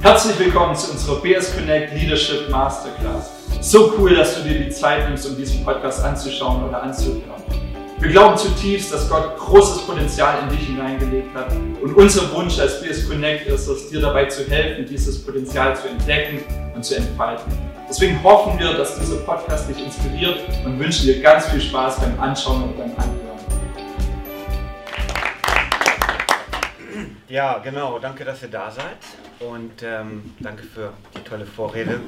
Herzlich willkommen zu unserer BS Connect Leadership Masterclass. So cool, dass du dir die Zeit nimmst, um diesen Podcast anzuschauen oder anzuhören. Wir glauben zutiefst, dass Gott großes Potenzial in dich hineingelegt hat. Und unser Wunsch als BS Connect ist es, dir dabei zu helfen, dieses Potenzial zu entdecken und zu entfalten. Deswegen hoffen wir, dass dieser Podcast dich inspiriert und wünschen dir ganz viel Spaß beim Anschauen und beim Anhören. Ja, genau. Danke, dass ihr da seid. Und ähm, danke für die tolle Vorrede.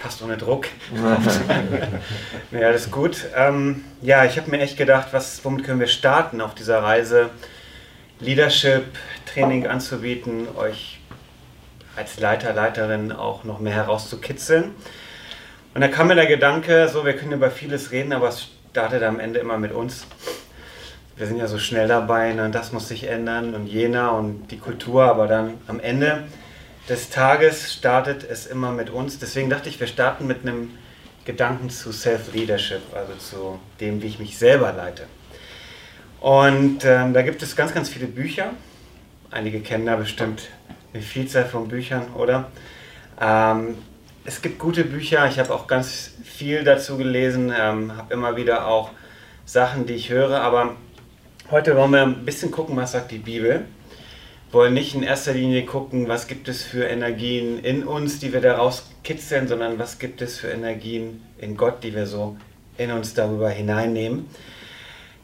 Fast ohne Druck. ja, alles gut. Ähm, ja, ich habe mir echt gedacht, was, womit können wir starten auf dieser Reise, Leadership-Training anzubieten, euch als Leiter, Leiterin auch noch mehr herauszukitzeln. Und da kam mir der Gedanke, so, wir können über vieles reden, aber es startet am Ende immer mit uns wir sind ja so schnell dabei, ne, das muss sich ändern und jener und die Kultur, aber dann am Ende des Tages startet es immer mit uns. Deswegen dachte ich, wir starten mit einem Gedanken zu Self-Leadership, also zu dem, wie ich mich selber leite. Und ähm, da gibt es ganz, ganz viele Bücher. Einige kennen da bestimmt eine Vielzahl von Büchern, oder? Ähm, es gibt gute Bücher, ich habe auch ganz viel dazu gelesen, ähm, habe immer wieder auch Sachen, die ich höre, aber Heute wollen wir ein bisschen gucken, was sagt die Bibel. Wollen nicht in erster Linie gucken, was gibt es für Energien in uns, die wir daraus kitzeln, sondern was gibt es für Energien in Gott, die wir so in uns darüber hineinnehmen.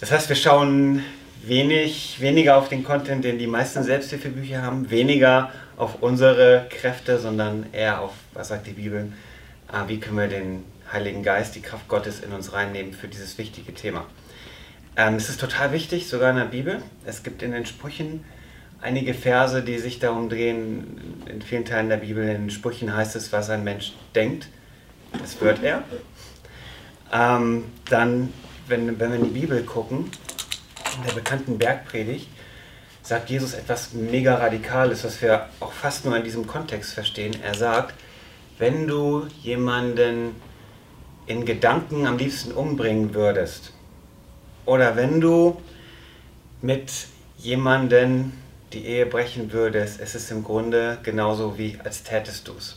Das heißt, wir schauen wenig, weniger auf den Content, den die meisten Selbsthilfebücher haben, weniger auf unsere Kräfte, sondern eher auf, was sagt die Bibel, ah, wie können wir den Heiligen Geist, die Kraft Gottes in uns reinnehmen für dieses wichtige Thema. Ähm, es ist total wichtig, sogar in der Bibel. Es gibt in den Sprüchen einige Verse, die sich darum drehen. In vielen Teilen der Bibel, in Sprüchen heißt es, was ein Mensch denkt, das wird er. Ähm, dann, wenn, wenn wir in die Bibel gucken, in der bekannten Bergpredigt, sagt Jesus etwas mega Radikales, was wir auch fast nur in diesem Kontext verstehen. Er sagt, wenn du jemanden in Gedanken am liebsten umbringen würdest, oder wenn du mit jemandem die Ehe brechen würdest, es ist im Grunde genauso wie als tätest du es.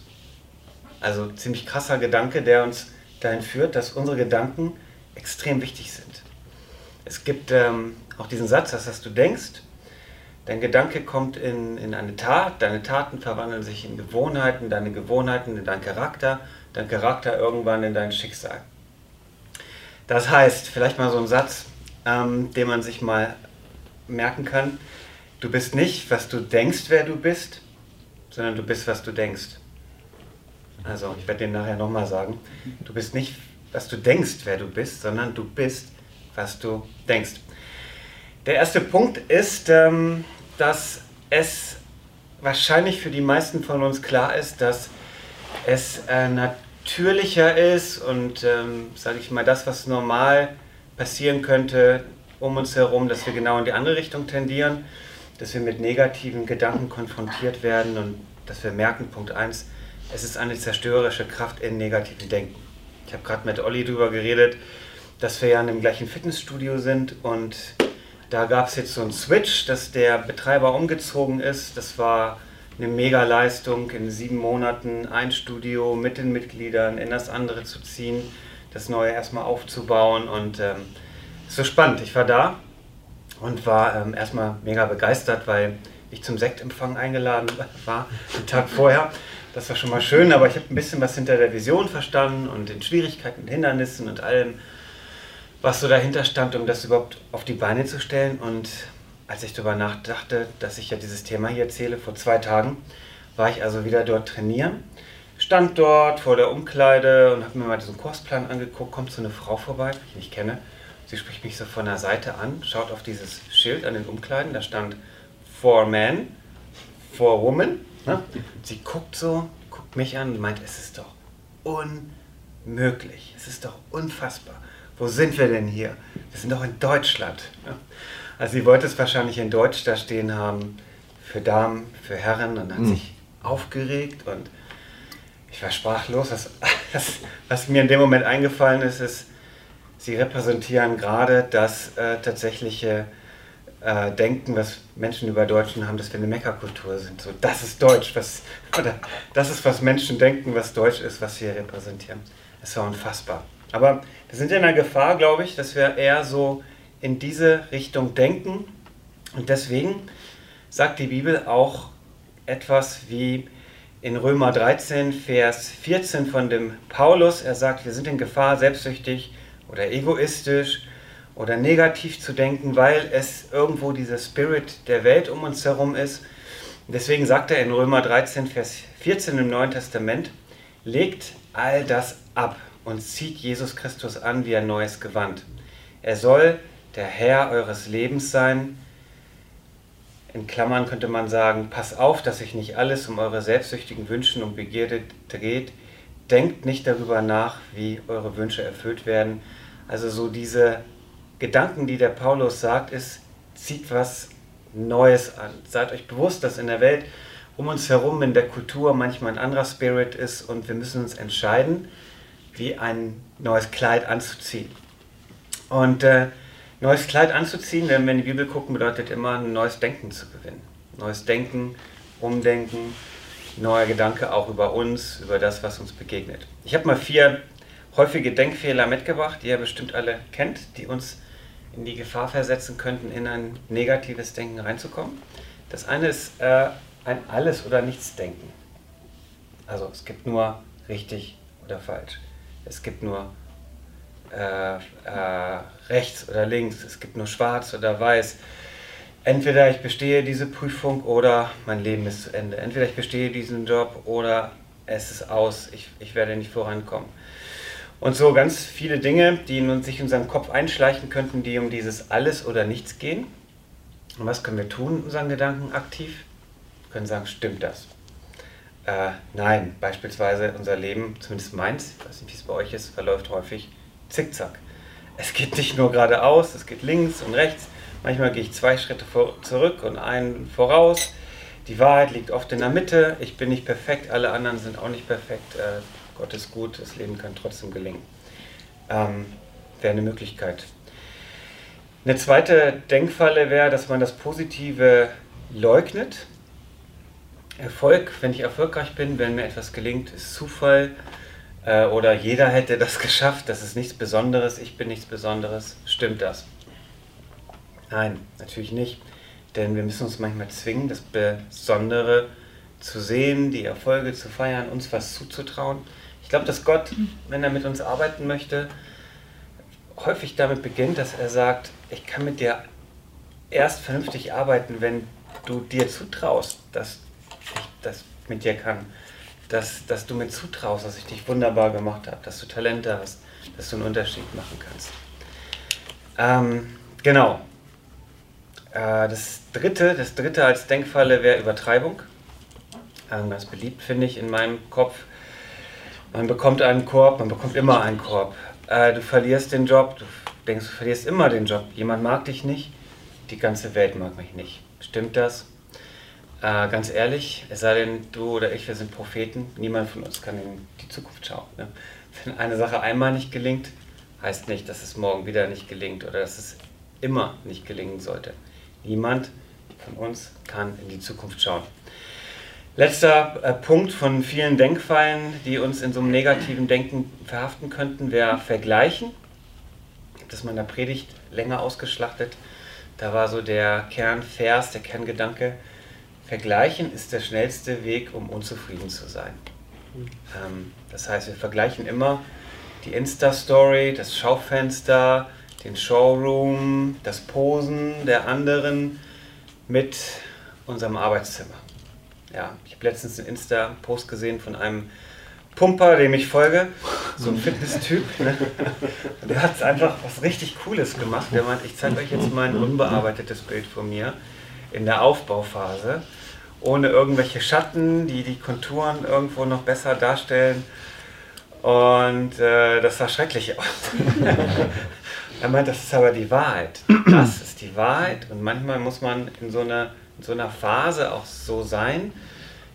Also ziemlich krasser Gedanke, der uns dahin führt, dass unsere Gedanken extrem wichtig sind. Es gibt ähm, auch diesen Satz, dass, dass du denkst, dein Gedanke kommt in, in eine Tat, deine Taten verwandeln sich in Gewohnheiten, deine Gewohnheiten in deinen Charakter, dein Charakter irgendwann in dein Schicksal. Das heißt, vielleicht mal so ein Satz, ähm, den man sich mal merken kann. Du bist nicht, was du denkst, wer du bist, sondern du bist, was du denkst. Also, ich werde den nachher nochmal sagen. Du bist nicht, was du denkst, wer du bist, sondern du bist, was du denkst. Der erste Punkt ist, ähm, dass es wahrscheinlich für die meisten von uns klar ist, dass es äh, natürlicher ist und, ähm, sage ich mal, das, was normal ist, passieren könnte um uns herum, dass wir genau in die andere Richtung tendieren, dass wir mit negativen Gedanken konfrontiert werden und dass wir merken, Punkt 1, es ist eine zerstörerische Kraft in negativen Denken. Ich habe gerade mit Olli darüber geredet, dass wir ja in dem gleichen Fitnessstudio sind und da gab es jetzt so einen Switch, dass der Betreiber umgezogen ist. Das war eine Mega-Leistung, in sieben Monaten ein Studio mit den Mitgliedern in das andere zu ziehen das Neue erstmal aufzubauen. Und ähm, so spannend. Ich war da und war ähm, erstmal mega begeistert, weil ich zum Sektempfang eingeladen war, den Tag vorher. Das war schon mal schön, aber ich habe ein bisschen was hinter der Vision verstanden und den Schwierigkeiten, Hindernissen und allem, was so dahinter stand, um das überhaupt auf die Beine zu stellen. Und als ich darüber nachdachte, dass ich ja dieses Thema hier erzähle, vor zwei Tagen, war ich also wieder dort trainieren stand dort vor der Umkleide und habe mir mal diesen Kursplan angeguckt. Kommt so eine Frau vorbei, die ich nicht kenne. Sie spricht mich so von der Seite an, schaut auf dieses Schild an den Umkleiden. Da stand For Man, For Woman. Ne? Sie guckt so, guckt mich an und meint, es ist doch unmöglich. Es ist doch unfassbar. Wo sind wir denn hier? Wir sind doch in Deutschland. Ne? Also sie wollte es wahrscheinlich in Deutsch da stehen haben, für Damen, für Herren und hat mhm. sich aufgeregt und ich war sprachlos. Das, das, was mir in dem Moment eingefallen ist, ist, sie repräsentieren gerade das äh, tatsächliche äh, Denken, was Menschen über Deutschen haben, dass wir eine Meckerkultur sind. So, das ist Deutsch, was, Oder das ist, was Menschen denken, was Deutsch ist, was wir repräsentieren. Das war unfassbar. Aber wir sind in der Gefahr, glaube ich, dass wir eher so in diese Richtung denken. Und deswegen sagt die Bibel auch etwas wie in Römer 13, Vers 14 von dem Paulus. Er sagt, wir sind in Gefahr, selbstsüchtig oder egoistisch oder negativ zu denken, weil es irgendwo dieser Spirit der Welt um uns herum ist. deswegen sagt er in Römer 13, Vers 14 im Neuen Testament, legt all das ab und zieht Jesus Christus an wie ein neues Gewand. Er soll der Herr eures Lebens sein. In Klammern könnte man sagen, pass auf, dass sich nicht alles um eure selbstsüchtigen Wünsche und Begierde dreht. Denkt nicht darüber nach, wie eure Wünsche erfüllt werden. Also so diese Gedanken, die der Paulus sagt, ist, zieht was Neues an. Seid euch bewusst, dass in der Welt um uns herum, in der Kultur manchmal ein anderer Spirit ist und wir müssen uns entscheiden, wie ein neues Kleid anzuziehen. Und äh, neues Kleid anzuziehen, wenn wir in die Bibel gucken, bedeutet immer ein neues Denken zu gewinnen. Neues Denken, Umdenken, neuer Gedanke auch über uns, über das, was uns begegnet. Ich habe mal vier häufige Denkfehler mitgebracht, die ihr bestimmt alle kennt, die uns in die Gefahr versetzen könnten, in ein negatives Denken reinzukommen. Das eine ist äh, ein Alles- oder Nichts-Denken. Also es gibt nur richtig oder falsch. Es gibt nur äh, äh, rechts oder links, es gibt nur schwarz oder weiß. Entweder ich bestehe diese Prüfung oder mein Leben ist zu Ende. Entweder ich bestehe diesen Job oder es ist aus, ich, ich werde nicht vorankommen. Und so ganz viele Dinge, die in sich in unserem Kopf einschleichen könnten, die um dieses Alles oder Nichts gehen. Und was können wir tun unseren Gedanken aktiv? Wir können sagen, stimmt das? Äh, nein, beispielsweise unser Leben, zumindest meins, ich weiß nicht, wie es bei euch ist, verläuft häufig zickzack. Es geht nicht nur geradeaus, es geht links und rechts. Manchmal gehe ich zwei Schritte vor, zurück und einen voraus. Die Wahrheit liegt oft in der Mitte. Ich bin nicht perfekt, alle anderen sind auch nicht perfekt. Äh, Gott ist gut, das Leben kann trotzdem gelingen. Ähm, wäre eine Möglichkeit. Eine zweite Denkfalle wäre, dass man das Positive leugnet Erfolg, wenn ich erfolgreich bin, wenn mir etwas gelingt, ist Zufall äh, oder jeder hätte das geschafft, das ist nichts Besonderes, ich bin nichts Besonderes. Stimmt das? Nein, natürlich nicht. Denn wir müssen uns manchmal zwingen, das Besondere zu sehen, die Erfolge zu feiern, uns was zuzutrauen. Ich glaube, dass Gott, wenn er mit uns arbeiten möchte, häufig damit beginnt, dass er sagt, ich kann mit dir erst vernünftig arbeiten, wenn du dir zutraust, dass das mit dir kann. Dass, dass du mir zutraust, dass ich dich wunderbar gemacht habe, dass du Talente hast, dass du einen Unterschied machen kannst. Ähm, genau. Äh, das, dritte, das dritte als Denkfalle wäre Übertreibung. Ähm, ganz beliebt, finde ich, in meinem Kopf. Man bekommt einen Korb, man bekommt immer einen Korb. Äh, du verlierst den Job, du denkst, du verlierst immer den Job. Jemand mag dich nicht, die ganze Welt mag mich nicht. Stimmt das? Äh, ganz ehrlich, es sei denn, du oder ich, wir sind Propheten, niemand von uns kann in die Zukunft schauen. Ne? Wenn eine Sache einmal nicht gelingt, heißt nicht, dass es morgen wieder nicht gelingt oder dass es immer nicht gelingen sollte. Niemand von uns kann in die Zukunft schauen. Letzter äh, Punkt von vielen Denkfallen, die uns in so einem negativen Denken verhaften könnten, wäre Vergleichen. Ich habe das mal in der Predigt länger ausgeschlachtet. Da war so der Kernvers, der Kerngedanke, Vergleichen ist der schnellste Weg, um unzufrieden zu sein. Ähm, das heißt, wir vergleichen immer die Insta-Story, das Schaufenster, den Showroom, das Posen der anderen mit unserem Arbeitszimmer. Ja, ich habe letztens einen Insta-Post gesehen von einem Pumper, dem ich folge, so ein Fitness-Typ. Ne? Der hat einfach was richtig Cooles gemacht. Der meint, ich zeige euch jetzt mal ein unbearbeitetes Bild von mir in der Aufbauphase ohne irgendwelche Schatten, die die Konturen irgendwo noch besser darstellen. Und äh, das sah schrecklich aus. er meint, das ist aber die Wahrheit. Das ist die Wahrheit. Und manchmal muss man in so, einer, in so einer Phase auch so sein,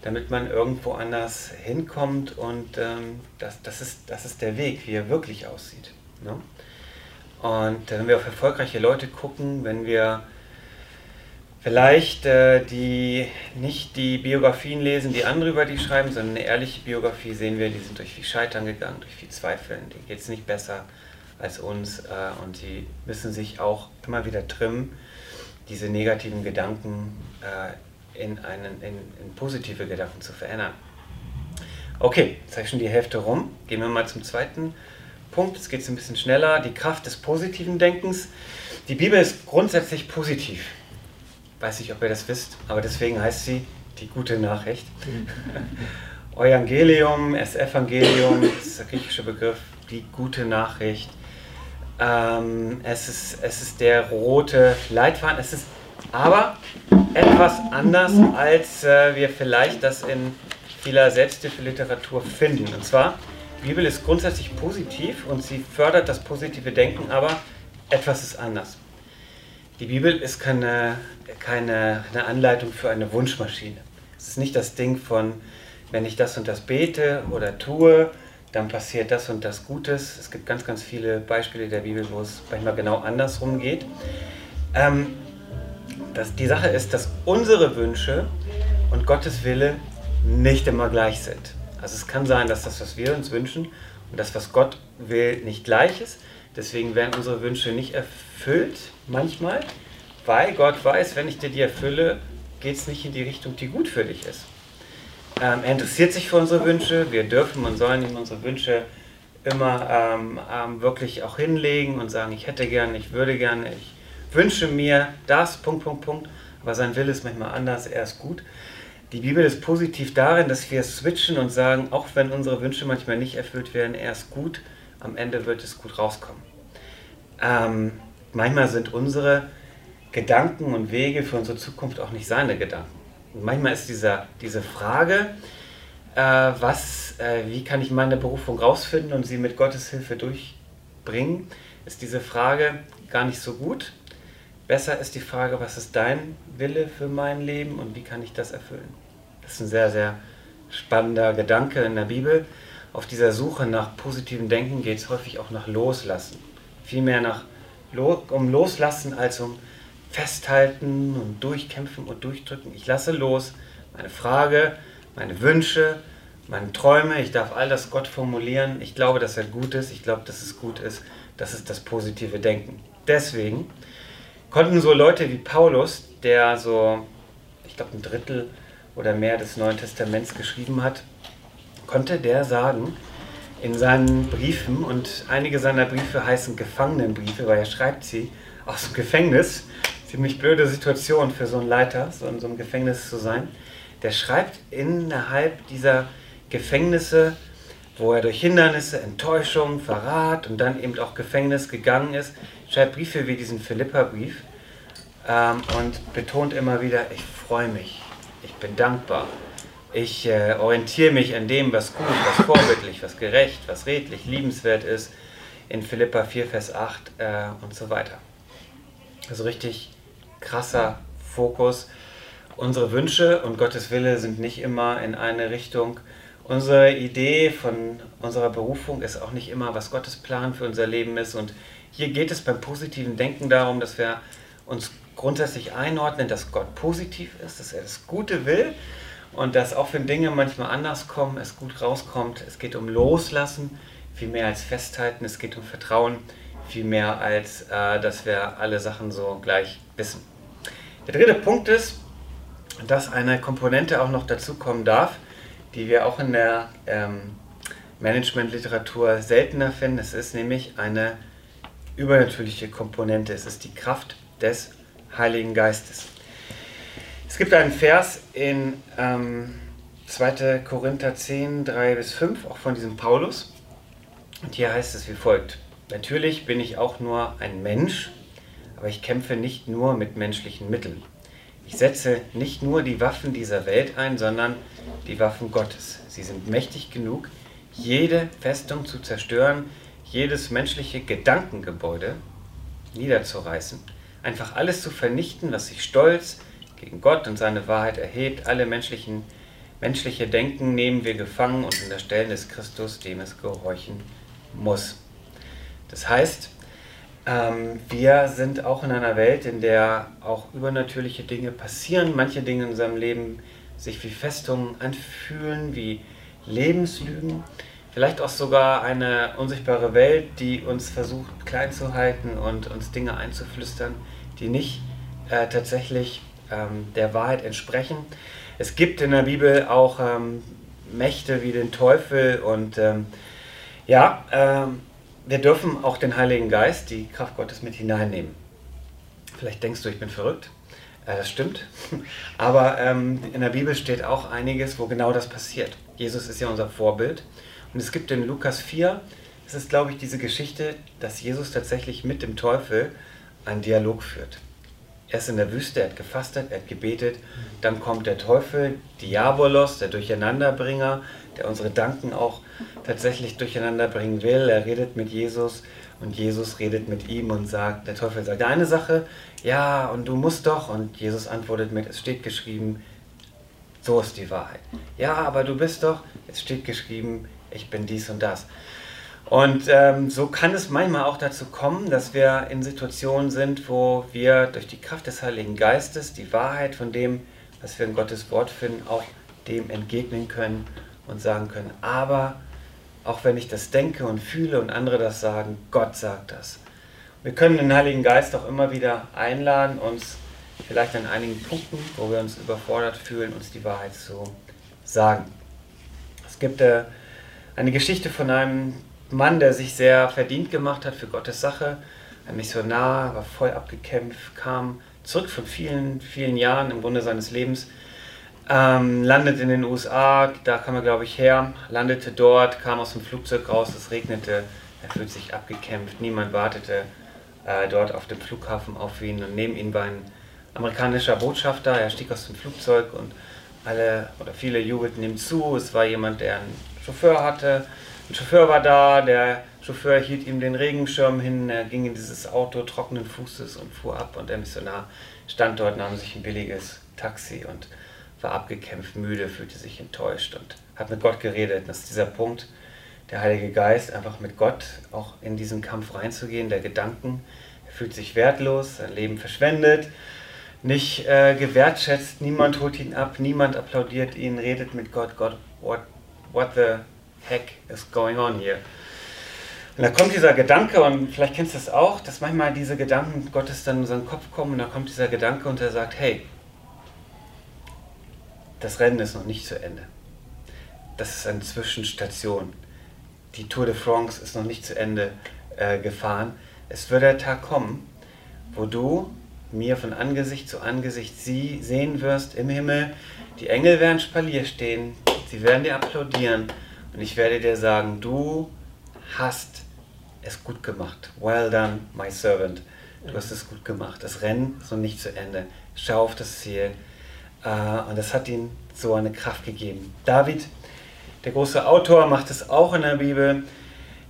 damit man irgendwo anders hinkommt. Und ähm, das, das, ist, das ist der Weg, wie er wirklich aussieht. Ne? Und wenn wir auf erfolgreiche Leute gucken, wenn wir vielleicht äh, die nicht die Biografien lesen, die andere über die schreiben, sondern eine ehrliche Biografie sehen wir, die sind durch viel Scheitern gegangen, durch viel Zweifeln, denen geht es nicht besser als uns äh, und sie müssen sich auch immer wieder trimmen, diese negativen Gedanken äh, in, einen, in, in positive Gedanken zu verändern. Okay, jetzt habe ich schon die Hälfte rum. Gehen wir mal zum zweiten Punkt. Jetzt geht es ein bisschen schneller. Die Kraft des positiven Denkens. Die Bibel ist grundsätzlich positiv. Weiß nicht, ob ihr das wisst, aber deswegen heißt sie die gute Nachricht. Evangelium, das Evangelium, das ist der griechische Begriff, die gute Nachricht. Ähm, es, ist, es ist der rote Leitfaden. Es ist aber etwas anders, als äh, wir vielleicht das in vieler Selbsthilfeliteratur finden. Und zwar, die Bibel ist grundsätzlich positiv und sie fördert das positive Denken, aber etwas ist anders. Die Bibel ist keine, keine eine Anleitung für eine Wunschmaschine. Es ist nicht das Ding von, wenn ich das und das bete oder tue, dann passiert das und das Gutes. Es gibt ganz, ganz viele Beispiele der Bibel, wo es manchmal genau andersrum geht. Ähm, das, die Sache ist, dass unsere Wünsche und Gottes Wille nicht immer gleich sind. Also es kann sein, dass das, was wir uns wünschen und das, was Gott will, nicht gleich ist. Deswegen werden unsere Wünsche nicht erfüllt manchmal, weil Gott weiß, wenn ich dir die erfülle, geht es nicht in die Richtung, die gut für dich ist. Ähm, er interessiert sich für unsere Wünsche. Wir dürfen und sollen ihm unsere Wünsche immer ähm, ähm, wirklich auch hinlegen und sagen, ich hätte gerne, ich würde gerne, ich wünsche mir das, Punkt, Punkt, Punkt. Aber sein Wille ist manchmal anders, er ist gut. Die Bibel ist positiv darin, dass wir switchen und sagen, auch wenn unsere Wünsche manchmal nicht erfüllt werden, er ist gut, am Ende wird es gut rauskommen. Ähm, manchmal sind unsere Gedanken und Wege für unsere Zukunft auch nicht seine Gedanken. Und manchmal ist dieser, diese Frage, äh, was, äh, wie kann ich meine Berufung rausfinden und sie mit Gottes Hilfe durchbringen, ist diese Frage gar nicht so gut. Besser ist die Frage, was ist dein Wille für mein Leben und wie kann ich das erfüllen? Das ist ein sehr, sehr spannender Gedanke in der Bibel. Auf dieser Suche nach positivem Denken geht es häufig auch nach Loslassen. Vielmehr nach, um Loslassen als um Festhalten und Durchkämpfen und Durchdrücken. Ich lasse los meine Frage, meine Wünsche, meine Träume. Ich darf all das Gott formulieren. Ich glaube, dass er gut ist. Ich glaube, dass es gut ist. Das ist das positive Denken. Deswegen konnten so Leute wie Paulus, der so, ich glaube, ein Drittel oder mehr des Neuen Testaments geschrieben hat, konnte der sagen in seinen Briefen, und einige seiner Briefe heißen Gefangenenbriefe, weil er schreibt sie aus dem Gefängnis, ziemlich blöde Situation für so einen Leiter, so in so einem Gefängnis zu sein, der schreibt innerhalb dieser Gefängnisse, wo er durch Hindernisse, Enttäuschung, Verrat und dann eben auch Gefängnis gegangen ist, schreibt Briefe wie diesen Philippa-Brief ähm, und betont immer wieder, ich freue mich, ich bin dankbar, ich äh, orientiere mich an dem, was gut, was vorbildlich, was gerecht, was redlich, liebenswert ist, in Philippa 4, Vers 8 äh, und so weiter. Also richtig krasser Fokus. Unsere Wünsche und Gottes Wille sind nicht immer in eine Richtung. Unsere Idee von unserer Berufung ist auch nicht immer, was Gottes Plan für unser Leben ist. Und hier geht es beim positiven Denken darum, dass wir uns grundsätzlich einordnen, dass Gott positiv ist, dass er das Gute will und dass auch wenn Dinge manchmal anders kommen, es gut rauskommt. Es geht um Loslassen, viel mehr als Festhalten. Es geht um Vertrauen, viel mehr als, äh, dass wir alle Sachen so gleich wissen. Der dritte Punkt ist, dass eine Komponente auch noch dazukommen darf, die wir auch in der ähm, Management-Literatur seltener finden. Es ist nämlich eine übernatürliche Komponente. Es ist die Kraft des Heiligen Geistes. Es gibt einen Vers in ähm, 2. Korinther 10, 3 bis 5, auch von diesem Paulus. Und hier heißt es wie folgt. Natürlich bin ich auch nur ein Mensch aber ich kämpfe nicht nur mit menschlichen Mitteln. Ich setze nicht nur die Waffen dieser Welt ein, sondern die Waffen Gottes. Sie sind mächtig genug, jede Festung zu zerstören, jedes menschliche Gedankengebäude niederzureißen, einfach alles zu vernichten, was sich stolz gegen Gott und seine Wahrheit erhebt. Alle menschlichen, menschliche Denken nehmen wir gefangen und unterstellen es Christus, dem es gehorchen muss. Das heißt, Ähm, wir sind auch in einer Welt, in der auch übernatürliche Dinge passieren. Manche Dinge in unserem Leben sich wie Festungen anfühlen, wie Lebenslügen. Vielleicht auch sogar eine unsichtbare Welt, die uns versucht klein zu halten und uns Dinge einzuflüstern, die nicht äh, tatsächlich ähm, der Wahrheit entsprechen. Es gibt in der Bibel auch ähm, Mächte wie den Teufel und ähm, ja, ähm, wir dürfen auch den Heiligen Geist, die Kraft Gottes mit hineinnehmen. Vielleicht denkst du, ich bin verrückt. Äh, das stimmt. Aber ähm, in der Bibel steht auch einiges, wo genau das passiert. Jesus ist ja unser Vorbild. Und es gibt in Lukas 4, es ist, glaube ich, diese Geschichte, dass Jesus tatsächlich mit dem Teufel einen Dialog führt. Er ist in der Wüste, er hat gefastet, er hat gebetet. Dann kommt der Teufel, Diabolos, der Durcheinanderbringer, der unsere Gedanken auch tatsächlich durcheinander bringen will. Er redet mit Jesus und Jesus redet mit ihm und sagt, der Teufel sagt eine Sache, ja, und du musst doch. Und Jesus antwortet mit, es steht geschrieben, so ist die Wahrheit. Ja, aber du bist doch, es steht geschrieben, ich bin dies und das. Und ähm, so kann es manchmal auch dazu kommen, dass wir in Situationen sind, wo wir durch die Kraft des Heiligen Geistes die Wahrheit von dem, was wir in Gottes Wort finden, auch dem entgegnen können und sagen können, aber auch wenn ich das denke und fühle und andere das sagen, Gott sagt das. Wir können den Heiligen Geist auch immer wieder einladen, uns vielleicht an einigen Punkten, wo wir uns überfordert fühlen, uns die Wahrheit zu sagen. Es gibt äh, eine Geschichte von einem Mann, der sich sehr verdient gemacht hat für Gottes Sache. Ein Missionar, war voll abgekämpft, kam zurück von vielen, vielen Jahren im Grunde seines Lebens, ähm, landet in den USA, da kam er glaube ich her, landete dort, kam aus dem Flugzeug raus, es regnete, er fühlt sich abgekämpft, niemand wartete äh, dort auf dem Flughafen auf ihn und neben ihm war ein amerikanischer Botschafter, er stieg aus dem Flugzeug und alle oder viele jubelten ihm zu, es war jemand, der einen Chauffeur hatte, ein Chauffeur war da, der Chauffeur hielt ihm den Regenschirm hin, er ging in dieses Auto trockenen Fußes und fuhr ab und der Missionar stand dort, nahm sich ein billiges Taxi und war abgekämpft, müde, fühlte sich enttäuscht und hat mit Gott geredet. Das ist dieser Punkt, der Heilige Geist, einfach mit Gott auch in diesen Kampf reinzugehen, der Gedanken. Er fühlt sich wertlos, sein Leben verschwendet, nicht äh, gewertschätzt, niemand holt ihn ab, niemand applaudiert ihn, redet mit Gott, Gott, what, what the heck is going on here? Und da kommt dieser Gedanke, und vielleicht kennst du es auch, dass manchmal diese Gedanken Gottes dann in unseren Kopf kommen und da kommt dieser Gedanke und er sagt, hey, das Rennen ist noch nicht zu Ende. Das ist eine Zwischenstation. Die Tour de France ist noch nicht zu Ende äh, gefahren. Es wird der Tag kommen, wo du mir von Angesicht zu Angesicht sie sehen wirst im Himmel. Die Engel werden Spalier stehen, sie werden dir applaudieren und ich werde dir sagen, du hast es gut gemacht. Well done, my servant. Du hast es gut gemacht. Das Rennen ist noch nicht zu Ende. Schau auf das Ziel. Äh, und das hat ihm so eine Kraft gegeben. David, der große Autor, macht es auch in der Bibel.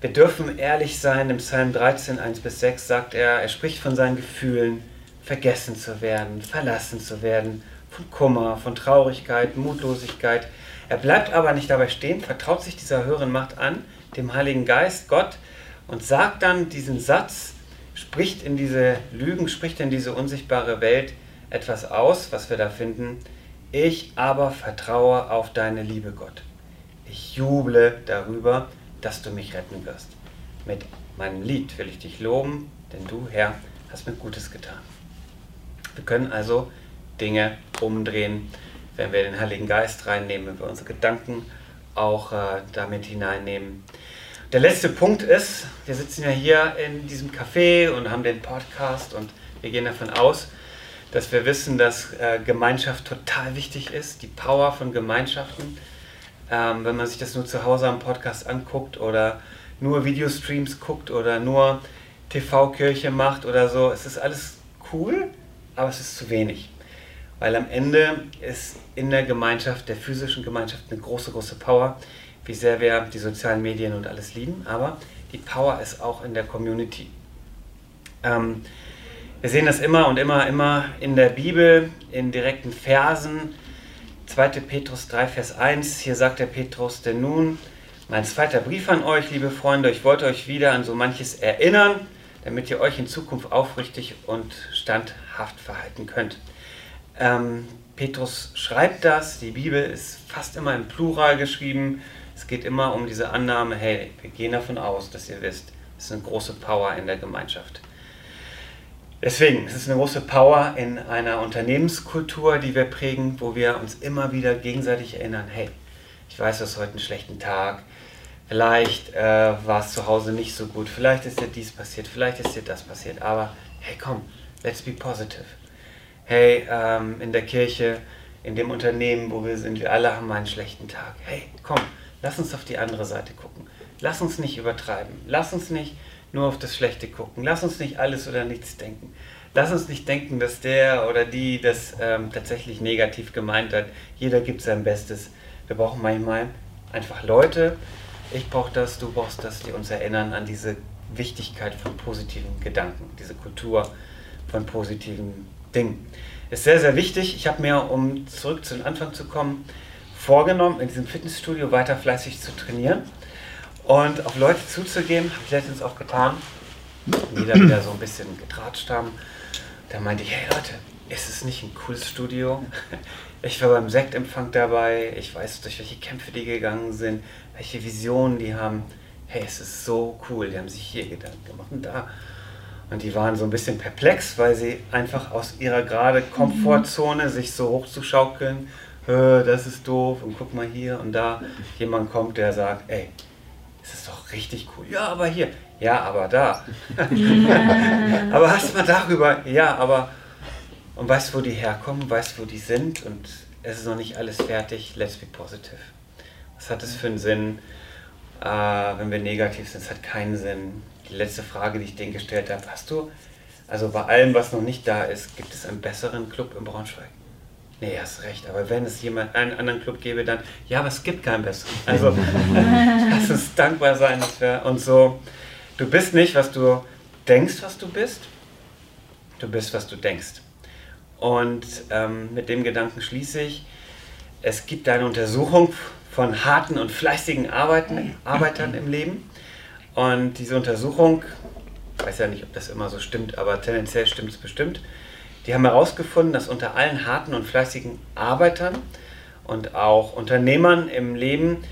Wir dürfen ehrlich sein. Im Psalm 13, 1 bis 6 sagt er, er spricht von seinen Gefühlen, vergessen zu werden, verlassen zu werden, von Kummer, von Traurigkeit, Mutlosigkeit. Er bleibt aber nicht dabei stehen, vertraut sich dieser höheren Macht an, dem Heiligen Geist, Gott, und sagt dann diesen Satz, spricht in diese Lügen, spricht in diese unsichtbare Welt etwas aus, was wir da finden. Ich aber vertraue auf deine Liebe, Gott. Ich juble darüber, dass du mich retten wirst. Mit meinem Lied will ich dich loben, denn du, Herr, hast mir Gutes getan. Wir können also Dinge umdrehen, wenn wir den Heiligen Geist reinnehmen, wenn wir unsere Gedanken auch äh, damit hineinnehmen. Der letzte Punkt ist, wir sitzen ja hier in diesem Café und haben den Podcast und wir gehen davon aus, dass wir wissen, dass äh, Gemeinschaft total wichtig ist, die Power von Gemeinschaften. Ähm, wenn man sich das nur zu Hause am Podcast anguckt oder nur Videostreams guckt oder nur TV-Kirche macht oder so, es ist alles cool, aber es ist zu wenig. Weil am Ende ist in der Gemeinschaft, der physischen Gemeinschaft, eine große, große Power, wie sehr wir die sozialen Medien und alles lieben, aber die Power ist auch in der Community. Ähm, wir sehen das immer und immer, immer in der Bibel, in direkten Versen. 2. Petrus 3, Vers 1, hier sagt der Petrus, denn nun, mein zweiter Brief an euch, liebe Freunde, ich wollte euch wieder an so manches erinnern, damit ihr euch in Zukunft aufrichtig und standhaft verhalten könnt. Ähm, Petrus schreibt das, die Bibel ist fast immer im Plural geschrieben. Es geht immer um diese Annahme, hey, wir gehen davon aus, dass ihr wisst, es ist eine große Power in der Gemeinschaft. Deswegen, es ist eine große Power in einer Unternehmenskultur, die wir prägen, wo wir uns immer wieder gegenseitig erinnern, hey, ich weiß, es ist heute ein schlechter Tag, vielleicht äh, war es zu Hause nicht so gut, vielleicht ist dir dies passiert, vielleicht ist dir das passiert, aber hey, komm, let's be positive. Hey, ähm, in der Kirche, in dem Unternehmen, wo wir sind, wir alle haben einen schlechten Tag. Hey, komm, lass uns auf die andere Seite gucken. Lass uns nicht übertreiben. Lass uns nicht nur auf das Schlechte gucken. Lass uns nicht alles oder nichts denken. Lass uns nicht denken, dass der oder die das ähm, tatsächlich negativ gemeint hat. Jeder gibt sein Bestes. Wir brauchen manchmal einfach Leute. Ich brauche das, du brauchst das, die uns erinnern an diese Wichtigkeit von positiven Gedanken, diese Kultur von positiven Dingen. Ist sehr, sehr wichtig. Ich habe mir, um zurück zu den Anfang zu kommen, vorgenommen, in diesem Fitnessstudio weiter fleißig zu trainieren und auf Leute zuzugehen, habe ich letztens auch getan. Die da wieder so ein bisschen getratscht haben. Da meinte ich, hey Leute, ist es nicht ein cooles Studio? Ich war beim Sektempfang dabei, ich weiß, durch welche Kämpfe die gegangen sind, welche Visionen die haben. Hey, es ist so cool, die haben sich hier Gedanken gemacht und da. Und die waren so ein bisschen perplex, weil sie einfach aus ihrer gerade Komfortzone sich so hochzuschaukeln, das ist doof und guck mal hier und da. Jemand kommt, der sagt, ey, das ist doch richtig cool. Ja, aber hier. Ja, aber da. aber hast du mal darüber? Ja, aber. Und weißt du, wo die herkommen? Weißt du, wo die sind? Und es ist noch nicht alles fertig. Let's be positive. Was hat es für einen Sinn, äh, wenn wir negativ sind? Es hat keinen Sinn. Die letzte Frage, die ich denen gestellt habe, hast du, also bei allem, was noch nicht da ist, gibt es einen besseren Club in Braunschweig? Nee, hast recht, aber wenn es jemand einen anderen Club gäbe, dann, ja, aber es gibt keinen besseren. Also, lass uns dankbar sein, dass wir und so, du bist nicht, was du denkst, was du bist, du bist, was du denkst. Und ähm, mit dem Gedanken schließe ich, es gibt eine Untersuchung von harten und fleißigen Arbeiten, Arbeitern im Leben. Und diese Untersuchung, ich weiß ja nicht, ob das immer so stimmt, aber tendenziell stimmt es bestimmt, die haben herausgefunden, dass unter allen harten und fleißigen Arbeitern und auch Unternehmern im Leben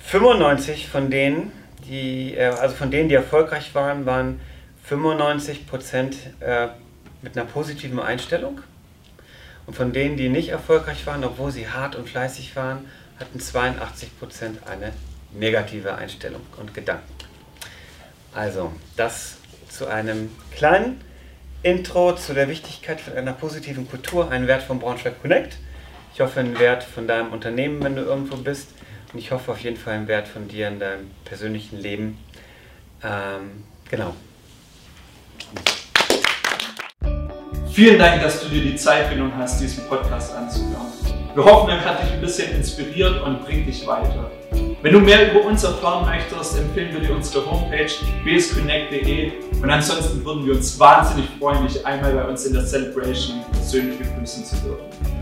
95 von denen, die, äh, also von denen, die erfolgreich waren, waren 95 Prozent äh, mit einer positiven Einstellung. Und von denen, die nicht erfolgreich waren, obwohl sie hart und fleißig waren, hatten 82 Prozent eine negative Einstellung und Gedanken. Also, das zu einem kleinen Intro zu der Wichtigkeit von einer positiven Kultur, ein Wert von Braunschweig Connect. Ich hoffe, ein Wert von deinem Unternehmen, wenn du irgendwo bist. Und ich hoffe auf jeden Fall einen Wert von dir in deinem persönlichen Leben. Ähm, genau. Vielen Dank, dass du dir die Zeit genommen hast, diesen Podcast anzuhören. Wir hoffen, er hat dich ein bisschen inspiriert und bringt dich weiter. Wenn du mehr über uns erfahren möchtest, empfehlen wir dir unsere Homepage bsconnect.de und ansonsten würden wir uns wahnsinnig freuen, dich einmal bei uns in der Celebration persönlich begrüßen zu dürfen.